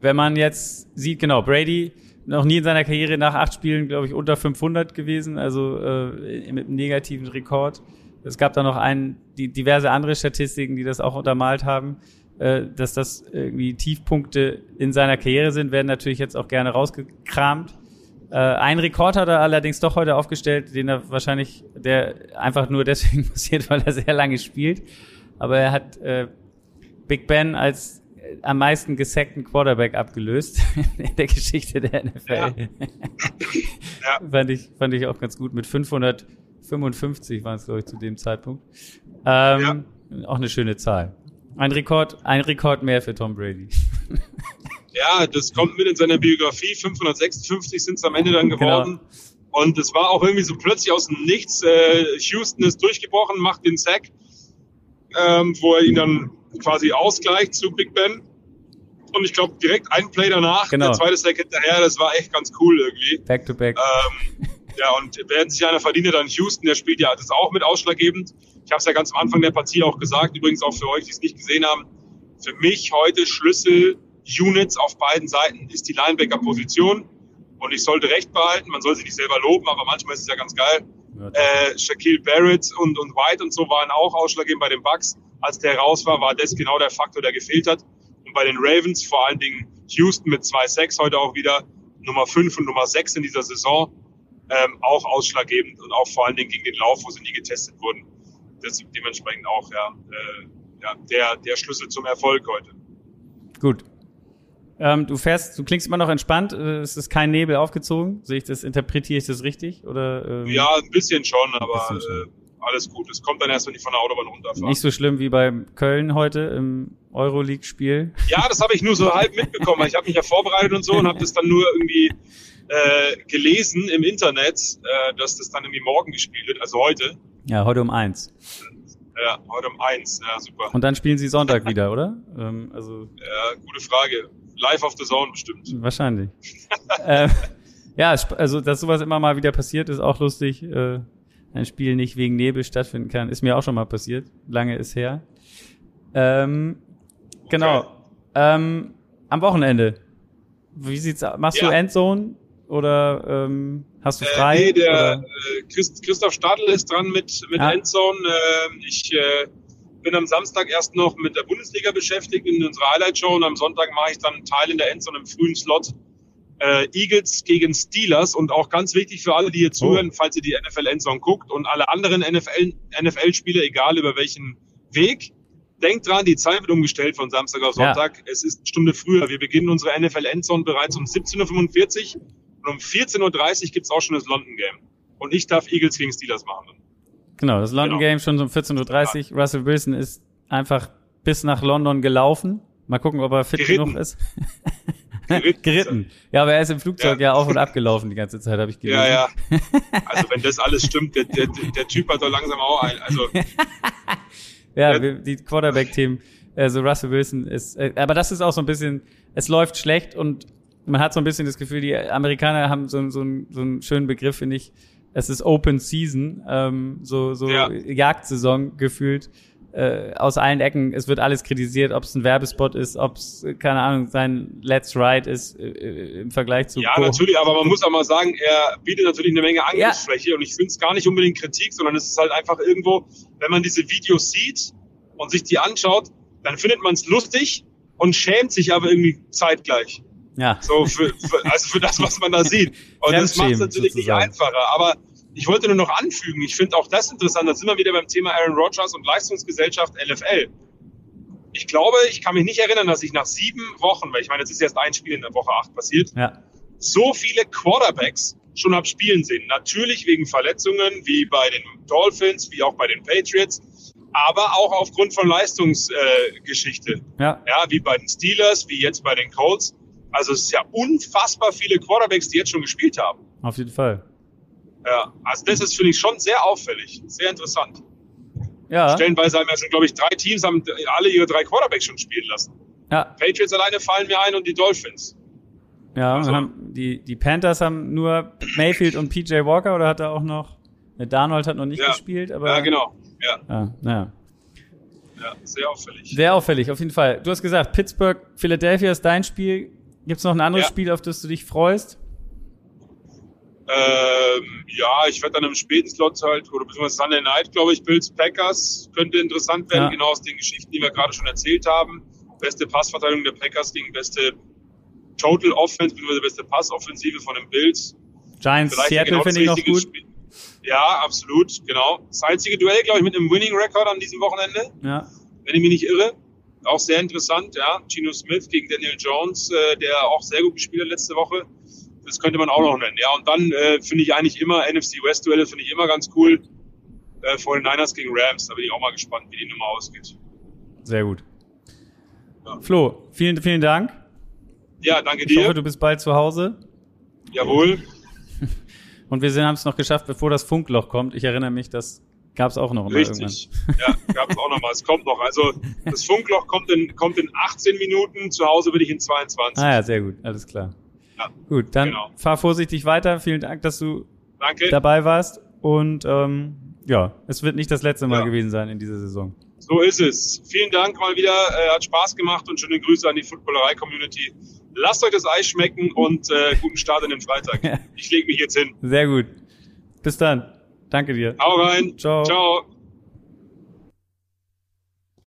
Wenn man jetzt sieht, genau, Brady noch nie in seiner Karriere nach acht Spielen, glaube ich, unter 500 gewesen, also äh, mit einem negativen Rekord. Es gab da noch ein, die, diverse andere Statistiken, die das auch untermalt haben. Äh, dass das irgendwie Tiefpunkte in seiner Karriere sind, werden natürlich jetzt auch gerne rausgekramt. Äh, ein Rekord hat er allerdings doch heute aufgestellt, den er wahrscheinlich, der einfach nur deswegen passiert, weil er sehr lange spielt. Aber er hat äh, Big Ben als am meisten gesackten Quarterback abgelöst in der Geschichte der NFL. Ja. ja. fand, ich, fand ich auch ganz gut. Mit 555 waren es, glaube ich, zu dem Zeitpunkt. Ähm, ja. Auch eine schöne Zahl. Ein Rekord, ein Rekord mehr für Tom Brady. Ja, das kommt mit in seiner Biografie. 556 sind es am Ende dann geworden. Genau. Und es war auch irgendwie so plötzlich aus dem Nichts. Äh, Houston ist durchgebrochen, macht den Sack, ähm, wo er ihn dann quasi ausgleicht zu Big Ben. Und ich glaube, direkt ein Play danach, genau. der zweite Sack hinterher, das war echt ganz cool irgendwie. Back to back. Ähm, ja, und werden sich einer verdient, dann Houston, der spielt ja, das ist auch mit ausschlaggebend. Ich habe es ja ganz am Anfang der Partie auch gesagt, übrigens auch für euch, die es nicht gesehen haben. Für mich heute Schlüssel Units auf beiden Seiten ist die Linebacker-Position. Und ich sollte recht behalten, man soll sie nicht selber loben, aber manchmal ist es ja ganz geil. Ja, äh, Shaquille Barrett und, und White und so waren auch ausschlaggebend bei den Bucks. Als der raus war, war das genau der Faktor, der gefehlt hat. Und bei den Ravens, vor allen Dingen Houston mit 2-6 heute auch wieder, Nummer 5 und Nummer 6 in dieser Saison, ähm, auch ausschlaggebend und auch vor allen Dingen gegen den Lauf, wo sie nie getestet wurden. Das ist dementsprechend auch ja, äh, ja, der, der Schlüssel zum Erfolg heute. Gut, ähm, du fährst, du klingst immer noch entspannt. Äh, es ist kein Nebel aufgezogen. Sehe ich das, interpretiere ich das richtig? Oder, ähm, ja, ein bisschen schon, aber bisschen schon. Äh, alles gut. Es kommt dann erst, wenn ich von der Autobahn runterfahre. Nicht so schlimm wie bei Köln heute im Euroleague-Spiel. Ja, das habe ich nur so halb mitbekommen. Ich habe mich ja vorbereitet und so und habe das dann nur irgendwie äh, gelesen im Internet, äh, dass das dann irgendwie morgen gespielt wird, also heute. Ja, heute um eins. Ja, heute um eins. Ja, super. Und dann spielen sie Sonntag wieder, oder? Ähm, also ja, gute Frage. Live auf the Zone bestimmt. Wahrscheinlich. äh, ja, also dass sowas immer mal wieder passiert, ist auch lustig. Äh, ein Spiel nicht wegen Nebel stattfinden kann, ist mir auch schon mal passiert. Lange ist her. Ähm, genau. Okay. Ähm, am Wochenende. Wie sieht's aus? Machst ja. du Endzone oder ähm, hast du äh, frei? Äh, nee, der äh, Christ, Christoph Stadl ist dran mit, mit ja. Endzone. Äh, ich äh, bin am Samstag erst noch mit der Bundesliga beschäftigt in unserer Highlight-Show und am Sonntag mache ich dann einen Teil in der Endzone im frühen Slot. Äh, Eagles gegen Steelers und auch ganz wichtig für alle, die hier zuhören, oh. falls ihr die NFL Endzone guckt und alle anderen NFL, NFL-Spieler, egal über welchen Weg. Denkt dran, die Zeit wird umgestellt von Samstag auf Sonntag. Ja. Es ist eine Stunde früher. Wir beginnen unsere NFL Endzone bereits um 17.45 Uhr und um 14.30 Uhr gibt's auch schon das London Game. Und ich darf Eagles gegen Steelers machen. Genau, das London genau. Game schon um 14.30 Uhr. Russell Wilson ist einfach bis nach London gelaufen. Mal gucken, ob er fit Geritten. genug ist. Geritten. Geritten. Ja, aber er ist im Flugzeug ja. ja auf und ab gelaufen die ganze Zeit, habe ich gelesen. Ja, ja. Also wenn das alles stimmt, der, der, der Typ hat doch langsam auch ein. Also ja, die Quarterback-Team, also Russell Wilson ist, äh, aber das ist auch so ein bisschen, es läuft schlecht und man hat so ein bisschen das Gefühl, die Amerikaner haben so, so, einen, so einen schönen Begriff, finde ich. Es ist Open Season, ähm, so, so ja. Jagdsaison gefühlt äh, aus allen Ecken. Es wird alles kritisiert, ob es ein Werbespot ist, ob es, keine Ahnung, sein Let's Ride ist äh, äh im Vergleich zu. Ja, Co natürlich, aber man muss auch mal sagen, er bietet natürlich eine Menge Angriffsfläche ja. und ich finde es gar nicht unbedingt Kritik, sondern es ist halt einfach irgendwo, wenn man diese Videos sieht und sich die anschaut, dann findet man es lustig und schämt sich aber irgendwie zeitgleich. Ja. So für, für, also für das, was man da sieht. Und das macht es natürlich sozusagen. nicht einfacher. Aber ich wollte nur noch anfügen, ich finde auch das interessant, da sind wir wieder beim Thema Aaron Rodgers und Leistungsgesellschaft LFL. Ich glaube, ich kann mich nicht erinnern, dass ich nach sieben Wochen, weil ich meine, jetzt ist erst ein Spiel in der Woche acht passiert, ja. so viele Quarterbacks schon hab spielen sehen. Natürlich wegen Verletzungen, wie bei den Dolphins, wie auch bei den Patriots, aber auch aufgrund von Leistungsgeschichte. Äh, ja. ja, wie bei den Steelers, wie jetzt bei den Colts. Also es ist ja unfassbar viele Quarterbacks, die jetzt schon gespielt haben. Auf jeden Fall. Ja, also das ist, finde ich, schon sehr auffällig, sehr interessant. Ja. Stellenweise haben ja schon, glaube ich, drei Teams haben alle ihre drei Quarterbacks schon spielen lassen. Ja. Patriots alleine fallen mir ein und die Dolphins. Ja, also. haben die, die Panthers haben nur Mayfield und PJ Walker oder hat er auch noch, der Darnold hat noch nicht ja. gespielt, aber. Ja, genau. Ja. Ah, naja. Ja, sehr auffällig. Sehr auffällig, auf jeden Fall. Du hast gesagt, Pittsburgh, Philadelphia ist dein Spiel. Gibt es noch ein anderes ja. Spiel, auf das du dich freust? Ähm, ja, ich werde dann im späten Slot halt, oder beziehungsweise Sunday Night, glaube ich, Bills Packers könnte interessant werden, ja. genau aus den Geschichten, die wir gerade schon erzählt haben. Beste Passverteilung der Packers gegen beste Total Offense, beziehungsweise beste Passoffensive von den Bills. Giants Vielleicht Seattle genau finde ich noch gut. Spiel. Ja, absolut, genau. Das einzige Duell, glaube ich, mit einem Winning Record an diesem Wochenende. Ja. Wenn ich mich nicht irre. Auch sehr interessant, ja. Gino Smith gegen Daniel Jones, äh, der auch sehr gut gespielt hat letzte Woche. Das könnte man auch noch nennen. Ja, und dann äh, finde ich eigentlich immer NFC West Duelle finde ich immer ganz cool. Äh, vor den Niners gegen Rams, da bin ich auch mal gespannt, wie die Nummer ausgeht. Sehr gut. Ja. Flo, vielen, vielen Dank. Ja, danke dir. Ich hoffe, du bist bald zu Hause. Jawohl. Und wir haben es noch geschafft, bevor das Funkloch kommt. Ich erinnere mich, das gab es auch noch mal Richtig. irgendwann. Ja, gab es auch noch mal. Es kommt noch. Also das Funkloch kommt in, kommt in 18 Minuten. Zu Hause bin ich in 22. Ah ja, sehr gut. Alles klar. Ja, Gut, dann genau. fahr vorsichtig weiter. Vielen Dank, dass du Danke. dabei warst. Und ähm, ja, es wird nicht das letzte Mal ja. gewesen sein in dieser Saison. So ist es. Vielen Dank mal wieder. Äh, hat Spaß gemacht und schöne Grüße an die Footballerei-Community. Lasst euch das Eis schmecken und äh, guten Start in den Freitag. Ich lege mich jetzt hin. Sehr gut. Bis dann. Danke dir. Hau rein. Ciao. Ciao.